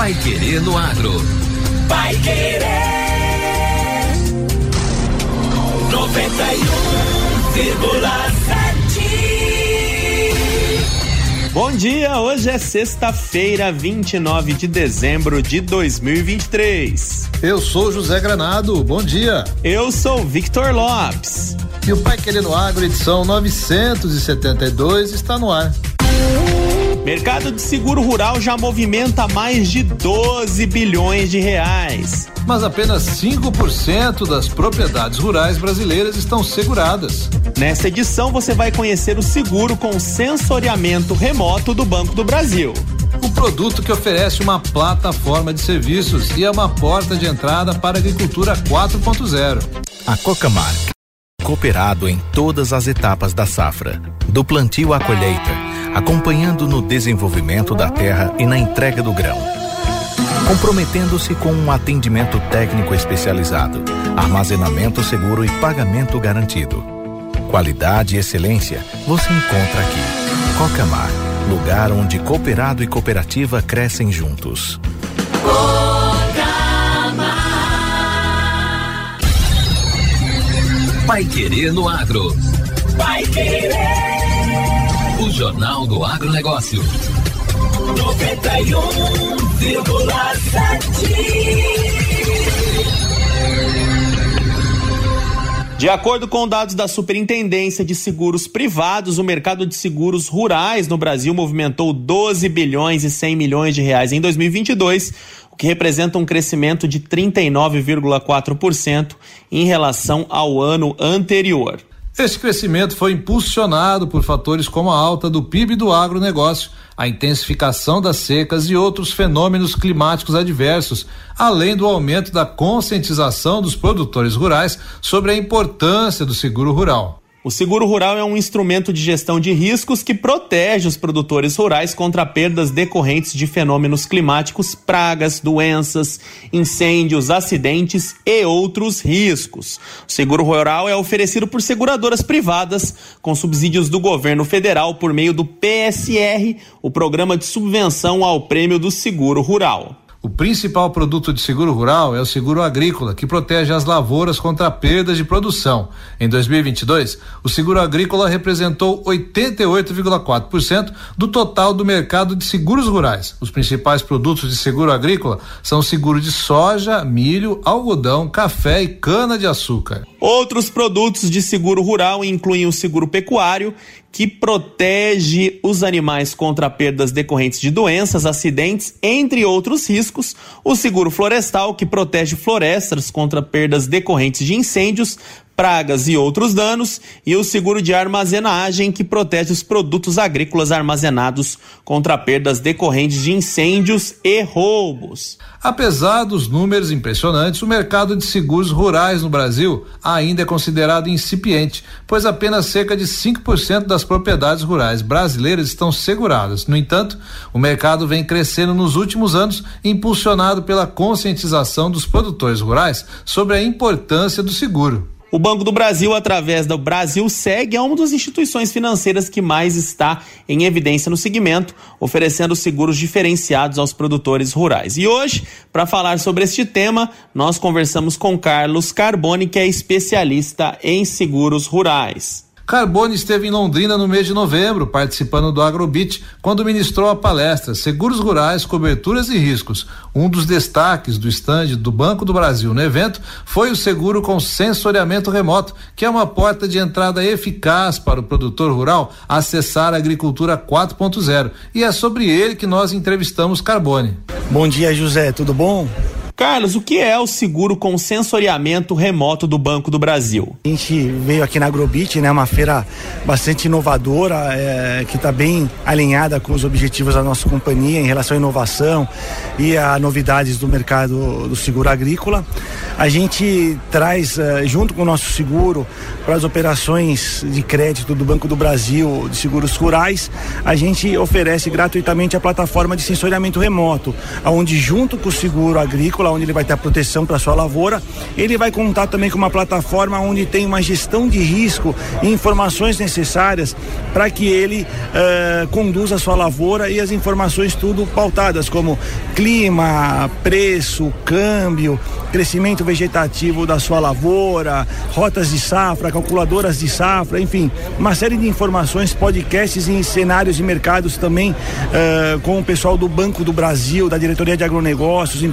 Pai Querer no Agro. Pai Querer. 91,7. Bom dia, hoje é sexta-feira, 29 de dezembro de 2023. Eu sou José Granado, bom dia. Eu sou Victor Lopes. E o Pai Querendo Agro, edição 972, está no ar. Mercado de seguro rural já movimenta mais de 12 bilhões de reais. Mas apenas 5% das propriedades rurais brasileiras estão seguradas. Nesta edição você vai conhecer o seguro com sensoriamento remoto do Banco do Brasil. O produto que oferece uma plataforma de serviços e é uma porta de entrada para a agricultura 4.0. A Cocamar, cooperado em todas as etapas da safra, do plantio à colheita, acompanhando no desenvolvimento da terra e na entrega do grão. Comprometendo-se com um atendimento técnico especializado, armazenamento seguro e pagamento garantido. Qualidade e excelência você encontra aqui. Cocamar, lugar onde cooperado e cooperativa crescem juntos. Pai Querer no Agro. Pai Querer. O Jornal do Agronegócio. 91,7. De acordo com dados da Superintendência de Seguros Privados, o mercado de seguros rurais no Brasil movimentou 12 bilhões e 100 milhões de reais em 2022, o que representa um crescimento de 39,4% em relação ao ano anterior. Esse crescimento foi impulsionado por fatores como a alta do PIB do agronegócio, a intensificação das secas e outros fenômenos climáticos adversos, além do aumento da conscientização dos produtores rurais sobre a importância do seguro rural. O seguro rural é um instrumento de gestão de riscos que protege os produtores rurais contra perdas decorrentes de fenômenos climáticos, pragas, doenças, incêndios, acidentes e outros riscos. O seguro rural é oferecido por seguradoras privadas com subsídios do governo federal por meio do PSR, o Programa de Subvenção ao Prêmio do Seguro Rural. O principal produto de seguro rural é o seguro agrícola, que protege as lavouras contra perdas de produção. Em 2022, o seguro agrícola representou 88,4% do total do mercado de seguros rurais. Os principais produtos de seguro agrícola são o seguro de soja, milho, algodão, café e cana-de-açúcar. Outros produtos de seguro rural incluem o seguro pecuário, que protege os animais contra perdas decorrentes de doenças, acidentes, entre outros riscos, o seguro florestal, que protege florestas contra perdas decorrentes de incêndios, pragas e outros danos, e o seguro de armazenagem, que protege os produtos agrícolas armazenados contra perdas decorrentes de incêndios e roubos. Apesar dos números impressionantes, o mercado de seguros rurais no Brasil ainda é considerado incipiente, pois apenas cerca de 5% das propriedades rurais brasileiras estão seguradas. No entanto, o mercado vem crescendo nos últimos anos, impulsionado pela conscientização dos produtores rurais sobre a importância do seguro. O Banco do Brasil, através do Brasil Seg, é uma das instituições financeiras que mais está em evidência no segmento, oferecendo seguros diferenciados aos produtores rurais. E hoje, para falar sobre este tema, nós conversamos com Carlos Carboni, que é especialista em seguros rurais. Carbone esteve em Londrina no mês de novembro, participando do Agrobit, quando ministrou a palestra Seguros Rurais, Coberturas e Riscos. Um dos destaques do estande do Banco do Brasil no evento foi o seguro com sensoriamento remoto, que é uma porta de entrada eficaz para o produtor rural acessar a agricultura 4.0. E é sobre ele que nós entrevistamos Carbone. Bom dia, José, tudo bom? Carlos, o que é o seguro com sensoriamento remoto do Banco do Brasil? A gente veio aqui na Agrobit, né, uma feira bastante inovadora, é, que está bem alinhada com os objetivos da nossa companhia em relação à inovação e a novidades do mercado do seguro agrícola. a gente traz, uh, junto com o nosso seguro, para as operações de crédito do Banco do Brasil, de seguros rurais, a gente oferece gratuitamente a plataforma de sensoriamento remoto, onde junto com o seguro agrícola, onde ele vai ter a proteção para sua lavoura, ele vai contar também com uma plataforma onde tem uma gestão de risco e informações necessárias para que ele uh, conduza a sua lavoura e as informações tudo pautadas como clima, preço, câmbio, crescimento vegetativo da sua lavoura, rotas de safra, calculadoras de safra, enfim, uma série de informações, podcasts em cenários de mercados também uh, com o pessoal do Banco do Brasil, da Diretoria de Agronegócios, em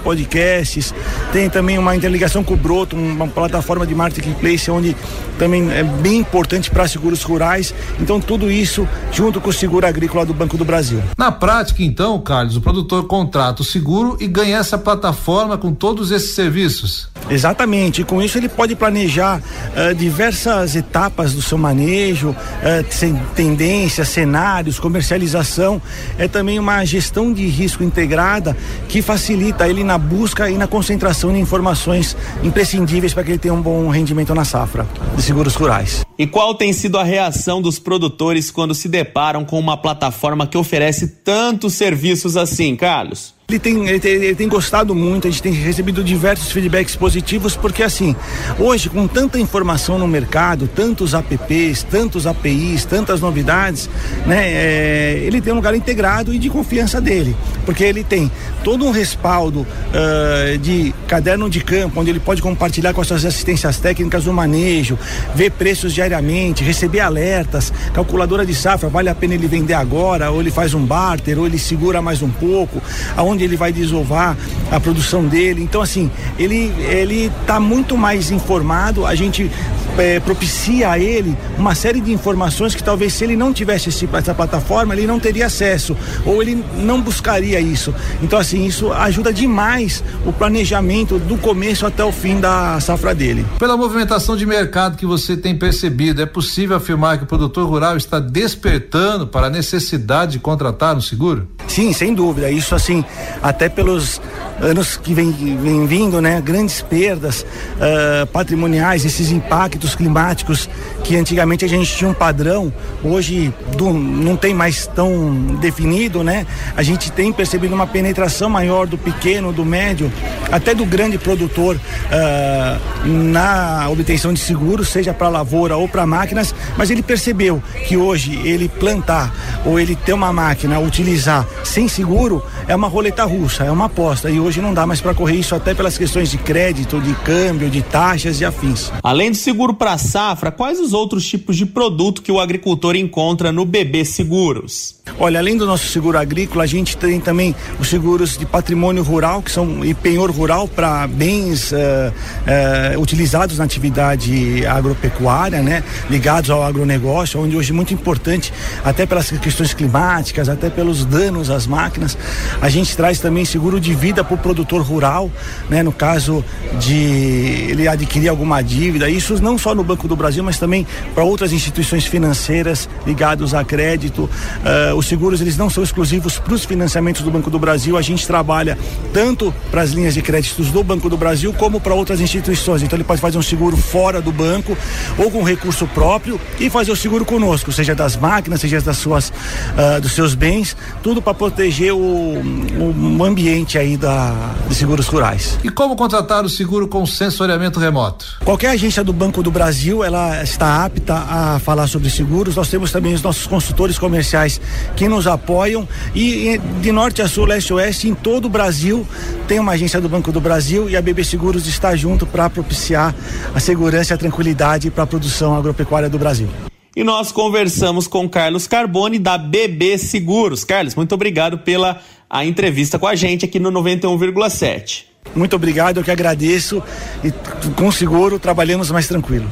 Tem também uma interligação com o Broto, uma plataforma de marketplace onde também é bem importante para seguros rurais. Então, tudo isso junto com o seguro agrícola do Banco do Brasil. Na prática, então, Carlos, o produtor contrata o seguro e ganha essa plataforma com todos esses serviços. Exatamente. E com isso ele pode planejar uh, diversas etapas do seu manejo, uh, tendências, cenários, comercialização. É também uma gestão de risco integrada que facilita ele na busca e na concentração de informações imprescindíveis para que ele tenha um bom rendimento na safra de seguros rurais. E qual tem sido a reação dos produtores quando se deparam com uma plataforma que oferece tantos serviços assim, Carlos? Ele tem, ele tem, ele, tem, gostado muito, a gente tem recebido diversos feedbacks positivos, porque assim, hoje com tanta informação no mercado, tantos apps, tantos APIs, tantas novidades, né? É, ele tem um lugar integrado e de confiança dele, porque ele tem todo um respaldo uh, de caderno de campo, onde ele pode compartilhar com as suas assistências técnicas o manejo, ver preços diariamente, receber alertas, calculadora de safra, vale a pena ele vender agora, ou ele faz um barter, ou ele segura mais um pouco, aonde onde ele vai desovar a produção dele. Então, assim, ele ele está muito mais informado. A gente é, propicia a ele uma série de informações que talvez se ele não tivesse esse, essa plataforma ele não teria acesso ou ele não buscaria isso. Então, assim, isso ajuda demais o planejamento do começo até o fim da safra dele. Pela movimentação de mercado que você tem percebido, é possível afirmar que o produtor rural está despertando para a necessidade de contratar um seguro? Sim, sem dúvida. Isso assim, até pelos anos que vem, vem vindo, né? Grandes perdas uh, patrimoniais, esses impactos climáticos que antigamente a gente tinha um padrão, hoje do, não tem mais tão definido, né? A gente tem percebido uma penetração maior do pequeno, do médio, até do grande produtor uh, na obtenção de seguros, seja para lavoura ou para máquinas, mas ele percebeu que hoje ele plantar ou ele ter uma máquina, utilizar sem seguro, é uma roleta russa, é uma aposta. E hoje não dá mais para correr isso até pelas questões de crédito, de câmbio, de taxas e afins. Além do seguro para safra, quais os outros tipos de produto que o agricultor encontra no BB Seguros? Olha, além do nosso seguro agrícola, a gente tem também os seguros de patrimônio rural, que são e penhor rural para bens uh, uh, utilizados na atividade agropecuária, né? Ligados ao agronegócio, onde hoje é muito importante, até pelas questões climáticas, até pelos danos às máquinas. A gente traz também seguro de vida para o produtor rural, né? No caso de ele adquirir alguma dívida, isso não só no Banco do Brasil, mas também para outras instituições financeiras ligados a crédito. Uh, os seguros eles não são exclusivos para os financiamentos do Banco do Brasil. A gente trabalha tanto para as linhas de créditos do Banco do Brasil como para outras instituições. Então ele pode fazer um seguro fora do banco ou com recurso próprio e fazer o seguro conosco, seja das máquinas, seja das suas, uh, dos seus bens, tudo para proteger o, o, ambiente aí da, de seguros rurais. E como contratar o seguro com sensoriamento remoto? Qualquer agência do Banco do Brasil ela está apta a falar sobre seguros. Nós temos também os nossos consultores comerciais que nos apoiam e de norte a sul, leste a oeste, em todo o Brasil tem uma agência do Banco do Brasil e a BB Seguros está junto para propiciar a segurança e a tranquilidade para a produção agropecuária do Brasil. E nós conversamos com Carlos Carbone da BB Seguros. Carlos, muito obrigado pela a entrevista com a gente aqui no 91,7. Muito obrigado, eu que agradeço e com seguro trabalhamos mais tranquilo.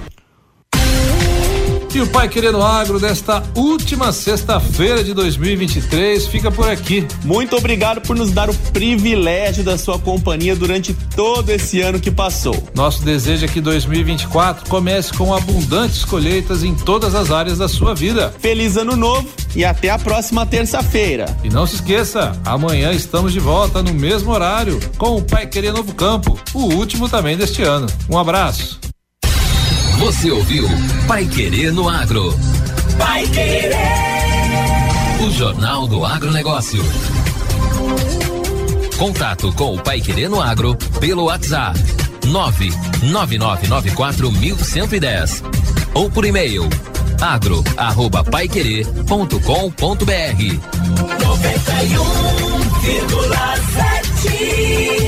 E o Pai Querendo Agro desta última sexta-feira de 2023 fica por aqui. Muito obrigado por nos dar o privilégio da sua companhia durante todo esse ano que passou. Nosso desejo é que 2024 comece com abundantes colheitas em todas as áreas da sua vida. Feliz ano novo e até a próxima terça-feira. E não se esqueça, amanhã estamos de volta no mesmo horário com o Pai Querer Novo Campo, o último também deste ano. Um abraço. Você ouviu Pai Querer no Agro. Pai Querer. O Jornal do Agronegócio. Contato com o Pai Querer no Agro pelo WhatsApp 999941110 ou por e-mail agro@paiquerer.com.br 91,7